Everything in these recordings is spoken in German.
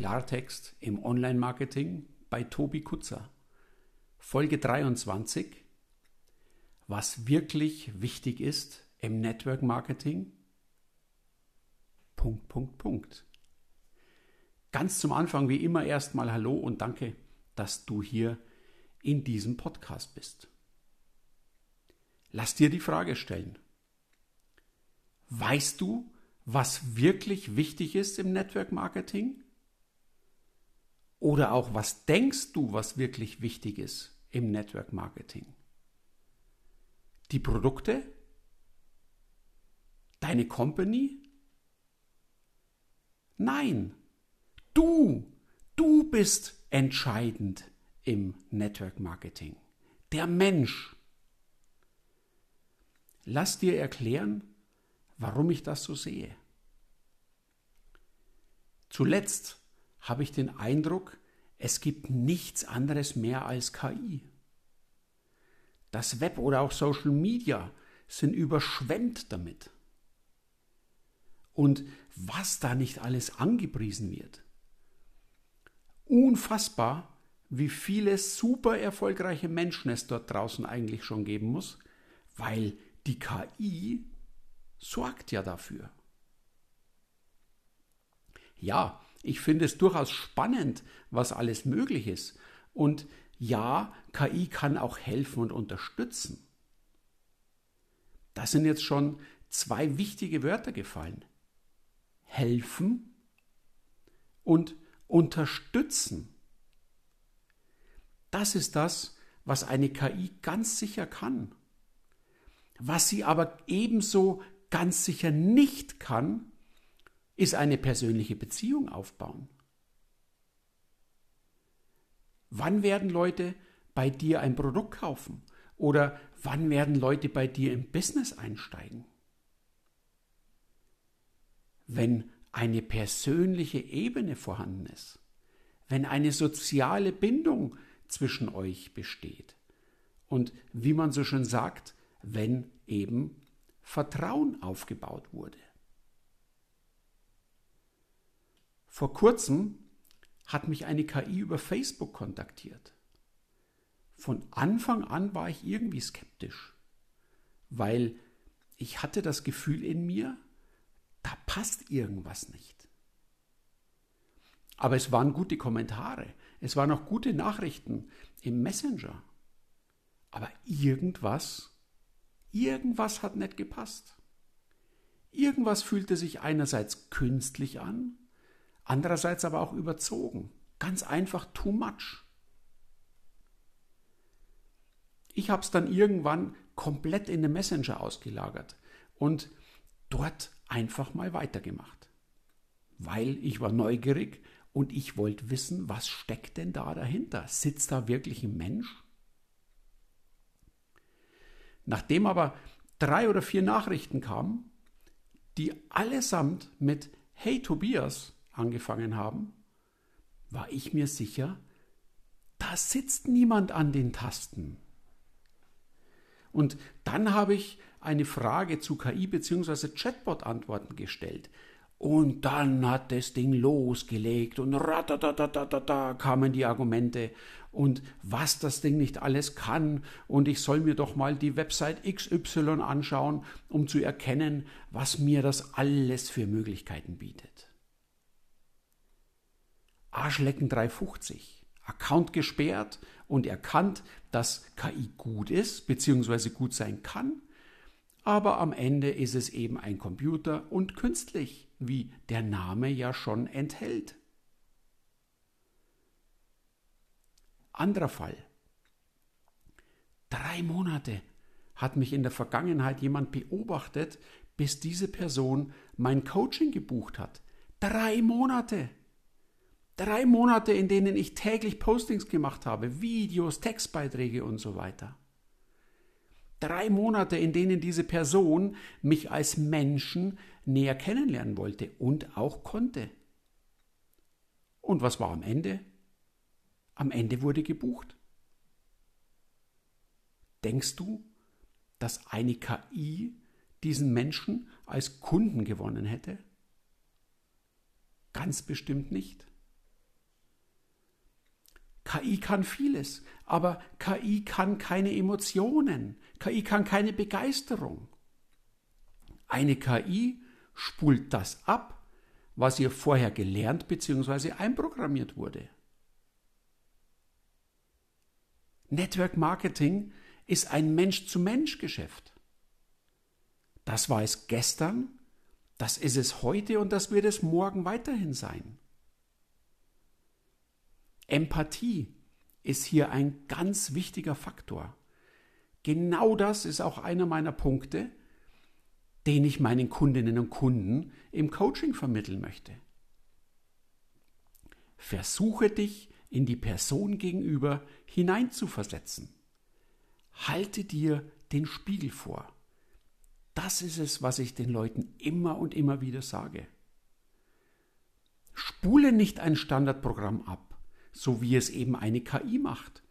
Klartext im Online-Marketing bei Tobi Kutzer. Folge 23. Was wirklich wichtig ist im Network Marketing? Punkt, Punkt, Punkt. Ganz zum Anfang wie immer erstmal Hallo und danke, dass du hier in diesem Podcast bist. Lass dir die Frage stellen. Weißt du, was wirklich wichtig ist im Network Marketing? Oder auch was denkst du, was wirklich wichtig ist im Network Marketing? Die Produkte? Deine Company? Nein, du, du bist entscheidend im Network Marketing. Der Mensch. Lass dir erklären, warum ich das so sehe. Zuletzt habe ich den Eindruck, es gibt nichts anderes mehr als KI. Das Web oder auch Social Media sind überschwemmt damit. Und was da nicht alles angepriesen wird. Unfassbar, wie viele super erfolgreiche Menschen es dort draußen eigentlich schon geben muss, weil die KI sorgt ja dafür. Ja, ich finde es durchaus spannend, was alles möglich ist. Und ja, KI kann auch helfen und unterstützen. Das sind jetzt schon zwei wichtige Wörter gefallen. Helfen und unterstützen. Das ist das, was eine KI ganz sicher kann. Was sie aber ebenso ganz sicher nicht kann, ist eine persönliche Beziehung aufbauen. Wann werden Leute bei dir ein Produkt kaufen? Oder wann werden Leute bei dir im Business einsteigen? Wenn eine persönliche Ebene vorhanden ist, wenn eine soziale Bindung zwischen euch besteht und wie man so schön sagt, wenn eben Vertrauen aufgebaut wurde. Vor kurzem hat mich eine KI über Facebook kontaktiert. Von Anfang an war ich irgendwie skeptisch, weil ich hatte das Gefühl in mir, da passt irgendwas nicht. Aber es waren gute Kommentare, es waren auch gute Nachrichten im Messenger. Aber irgendwas, irgendwas hat nicht gepasst. Irgendwas fühlte sich einerseits künstlich an andererseits aber auch überzogen. Ganz einfach too much. Ich habe es dann irgendwann komplett in den Messenger ausgelagert und dort einfach mal weitergemacht. Weil ich war neugierig und ich wollte wissen, was steckt denn da dahinter? Sitzt da wirklich ein Mensch? Nachdem aber drei oder vier Nachrichten kamen, die allesamt mit Hey Tobias angefangen haben, war ich mir sicher, da sitzt niemand an den Tasten. Und dann habe ich eine Frage zu KI bzw. Chatbot-Antworten gestellt. Und dann hat das Ding losgelegt und ratatatatata kamen die Argumente und was das Ding nicht alles kann und ich soll mir doch mal die Website XY anschauen, um zu erkennen, was mir das alles für Möglichkeiten bietet. Arschlecken 350. Account gesperrt und erkannt, dass KI gut ist bzw. gut sein kann, aber am Ende ist es eben ein Computer und künstlich, wie der Name ja schon enthält. Anderer Fall. Drei Monate hat mich in der Vergangenheit jemand beobachtet, bis diese Person mein Coaching gebucht hat. Drei Monate. Drei Monate, in denen ich täglich Postings gemacht habe, Videos, Textbeiträge und so weiter. Drei Monate, in denen diese Person mich als Menschen näher kennenlernen wollte und auch konnte. Und was war am Ende? Am Ende wurde gebucht. Denkst du, dass eine KI diesen Menschen als Kunden gewonnen hätte? Ganz bestimmt nicht. KI kann vieles, aber KI kann keine Emotionen, KI kann keine Begeisterung. Eine KI spult das ab, was ihr vorher gelernt bzw. einprogrammiert wurde. Network Marketing ist ein Mensch-zu-Mensch-Geschäft. Das war es gestern, das ist es heute und das wird es morgen weiterhin sein. Empathie ist hier ein ganz wichtiger Faktor. Genau das ist auch einer meiner Punkte, den ich meinen Kundinnen und Kunden im Coaching vermitteln möchte. Versuche dich in die Person gegenüber hineinzuversetzen. Halte dir den Spiegel vor. Das ist es, was ich den Leuten immer und immer wieder sage. Spule nicht ein Standardprogramm ab, so wie es eben eine KI macht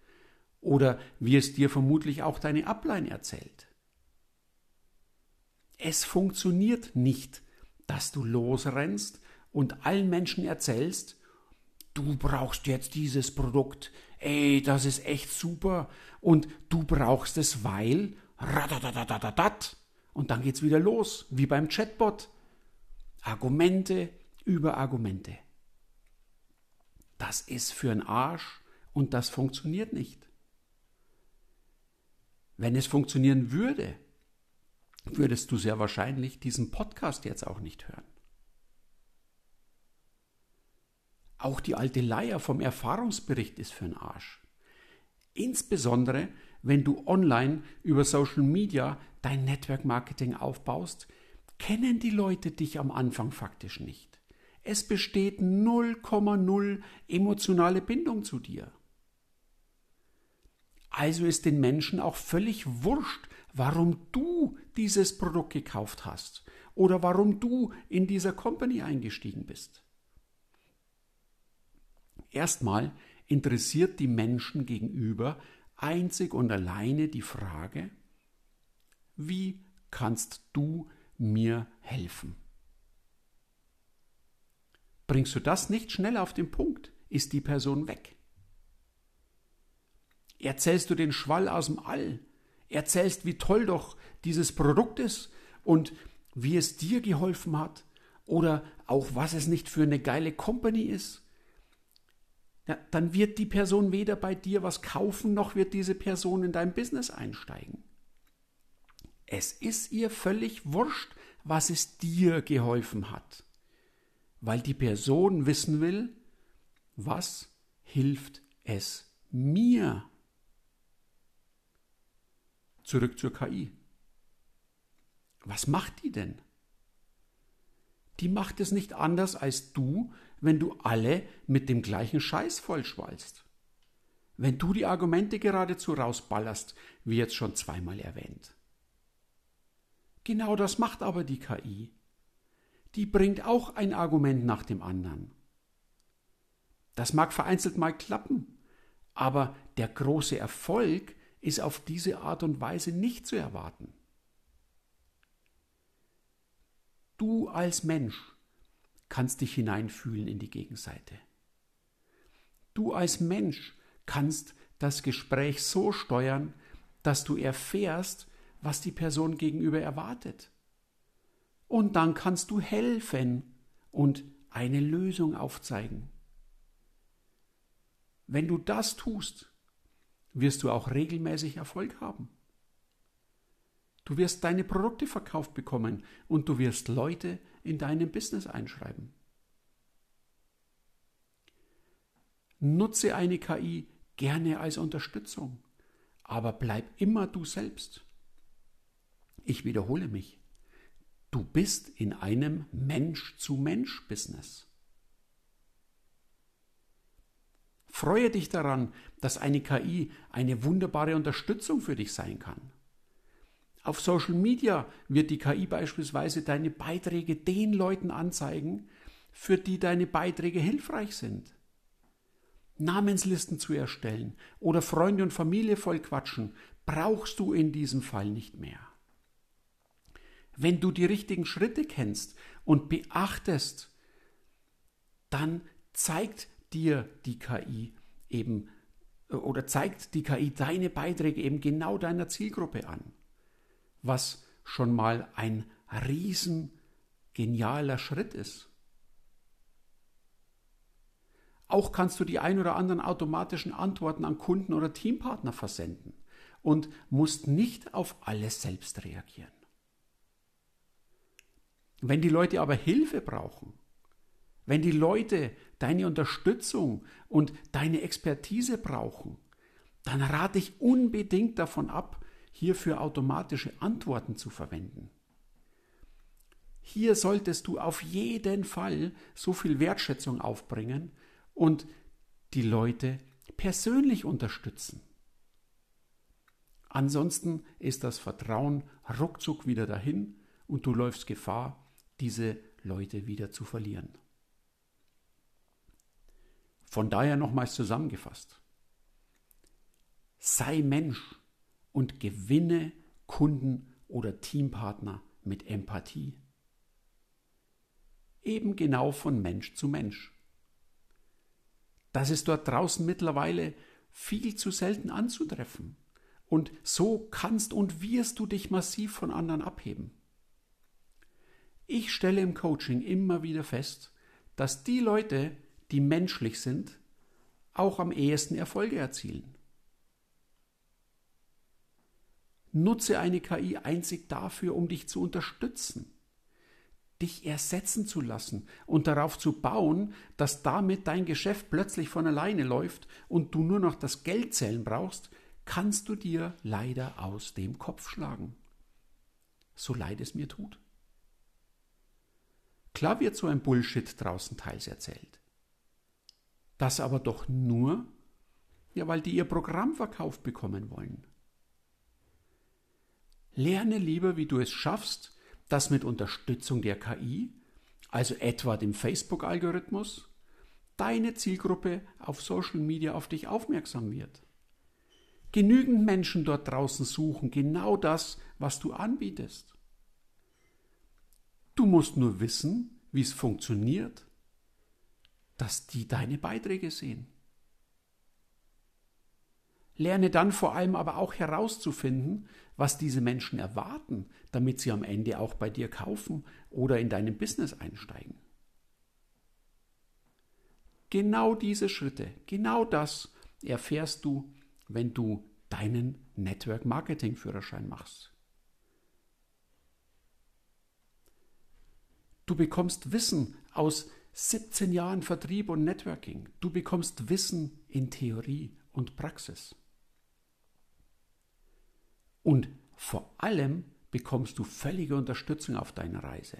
oder wie es dir vermutlich auch deine Ablein erzählt. Es funktioniert nicht, dass du losrennst und allen Menschen erzählst, du brauchst jetzt dieses Produkt, ey, das ist echt super und du brauchst es, weil und dann geht's wieder los, wie beim Chatbot. Argumente über Argumente. Das ist für einen Arsch und das funktioniert nicht. Wenn es funktionieren würde, würdest du sehr wahrscheinlich diesen Podcast jetzt auch nicht hören. Auch die alte Leier vom Erfahrungsbericht ist für einen Arsch. Insbesondere, wenn du online über Social Media dein Network Marketing aufbaust, kennen die Leute dich am Anfang faktisch nicht. Es besteht 0,0 emotionale Bindung zu dir. Also ist den Menschen auch völlig wurscht, warum du dieses Produkt gekauft hast oder warum du in dieser Company eingestiegen bist. Erstmal interessiert die Menschen gegenüber einzig und alleine die Frage, wie kannst du mir helfen? Bringst du das nicht schnell auf den Punkt, ist die Person weg. Erzählst du den Schwall aus dem All, erzählst, wie toll doch dieses Produkt ist und wie es dir geholfen hat oder auch was es nicht für eine geile Company ist, ja, dann wird die Person weder bei dir was kaufen, noch wird diese Person in dein Business einsteigen. Es ist ihr völlig wurscht, was es dir geholfen hat, weil die Person wissen will, was hilft es mir. Zurück zur KI. Was macht die denn? Die macht es nicht anders als du, wenn du alle mit dem gleichen Scheiß vollschwallst. Wenn du die Argumente geradezu rausballerst, wie jetzt schon zweimal erwähnt. Genau das macht aber die KI. Die bringt auch ein Argument nach dem anderen. Das mag vereinzelt mal klappen, aber der große Erfolg ist auf diese Art und Weise nicht zu erwarten. Du als Mensch kannst dich hineinfühlen in die Gegenseite. Du als Mensch kannst das Gespräch so steuern, dass du erfährst, was die Person gegenüber erwartet. Und dann kannst du helfen und eine Lösung aufzeigen. Wenn du das tust, wirst du auch regelmäßig Erfolg haben. Du wirst deine Produkte verkauft bekommen und du wirst Leute in deinem Business einschreiben. Nutze eine KI gerne als Unterstützung, aber bleib immer du selbst. Ich wiederhole mich. Du bist in einem Mensch-zu-Mensch-Business. Freue dich daran, dass eine KI eine wunderbare Unterstützung für dich sein kann. Auf Social Media wird die KI beispielsweise deine Beiträge den Leuten anzeigen, für die deine Beiträge hilfreich sind. Namenslisten zu erstellen oder Freunde und Familie vollquatschen, brauchst du in diesem Fall nicht mehr. Wenn du die richtigen Schritte kennst und beachtest, dann zeigt dir die KI eben oder zeigt die KI deine Beiträge eben genau deiner Zielgruppe an, was schon mal ein riesen genialer Schritt ist. Auch kannst du die ein oder anderen automatischen Antworten an Kunden oder Teampartner versenden und musst nicht auf alles selbst reagieren. Wenn die Leute aber Hilfe brauchen, wenn die Leute deine Unterstützung und deine Expertise brauchen, dann rate ich unbedingt davon ab, hierfür automatische Antworten zu verwenden. Hier solltest du auf jeden Fall so viel Wertschätzung aufbringen und die Leute persönlich unterstützen. Ansonsten ist das Vertrauen ruckzuck wieder dahin und du läufst Gefahr, diese Leute wieder zu verlieren. Von daher nochmals zusammengefasst. Sei Mensch und gewinne Kunden oder Teampartner mit Empathie. Eben genau von Mensch zu Mensch. Das ist dort draußen mittlerweile viel zu selten anzutreffen. Und so kannst und wirst du dich massiv von anderen abheben. Ich stelle im Coaching immer wieder fest, dass die Leute, die menschlich sind, auch am ehesten Erfolge erzielen. Nutze eine KI einzig dafür, um dich zu unterstützen, dich ersetzen zu lassen und darauf zu bauen, dass damit dein Geschäft plötzlich von alleine läuft und du nur noch das Geld zählen brauchst, kannst du dir leider aus dem Kopf schlagen. So leid es mir tut. Klar wird so ein Bullshit draußen teils erzählt. Das aber doch nur, ja, weil die ihr Programm verkauft bekommen wollen. Lerne lieber, wie du es schaffst, dass mit Unterstützung der KI, also etwa dem Facebook-Algorithmus, deine Zielgruppe auf Social Media auf dich aufmerksam wird. Genügend Menschen dort draußen suchen genau das, was du anbietest. Du musst nur wissen, wie es funktioniert, dass die deine Beiträge sehen. Lerne dann vor allem aber auch herauszufinden, was diese Menschen erwarten, damit sie am Ende auch bei dir kaufen oder in deinem Business einsteigen. Genau diese Schritte, genau das erfährst du wenn du deinen Network Marketing Führerschein machst. Du bekommst Wissen aus 17 Jahren Vertrieb und Networking. Du bekommst Wissen in Theorie und Praxis. Und vor allem bekommst du völlige Unterstützung auf deiner Reise.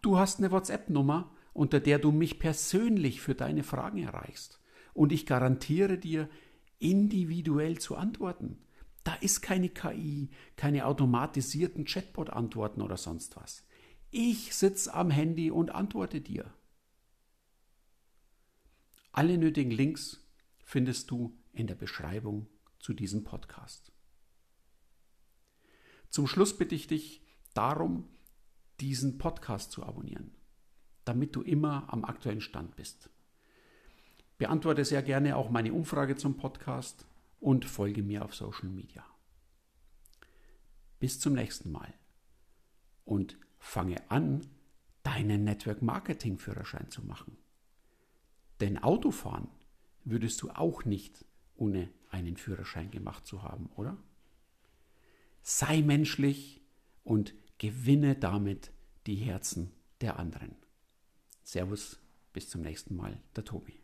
Du hast eine WhatsApp-Nummer, unter der du mich persönlich für deine Fragen erreichst. Und ich garantiere dir, individuell zu antworten. Da ist keine KI, keine automatisierten Chatbot-Antworten oder sonst was. Ich sitze am Handy und antworte dir. Alle nötigen Links findest du in der Beschreibung zu diesem Podcast. Zum Schluss bitte ich dich darum, diesen Podcast zu abonnieren, damit du immer am aktuellen Stand bist. Beantworte sehr gerne auch meine Umfrage zum Podcast und folge mir auf Social Media. Bis zum nächsten Mal und fange an, deinen Network Marketing Führerschein zu machen. Denn Autofahren würdest du auch nicht ohne einen Führerschein gemacht zu haben, oder? Sei menschlich und gewinne damit die Herzen der anderen. Servus, bis zum nächsten Mal, der Tobi.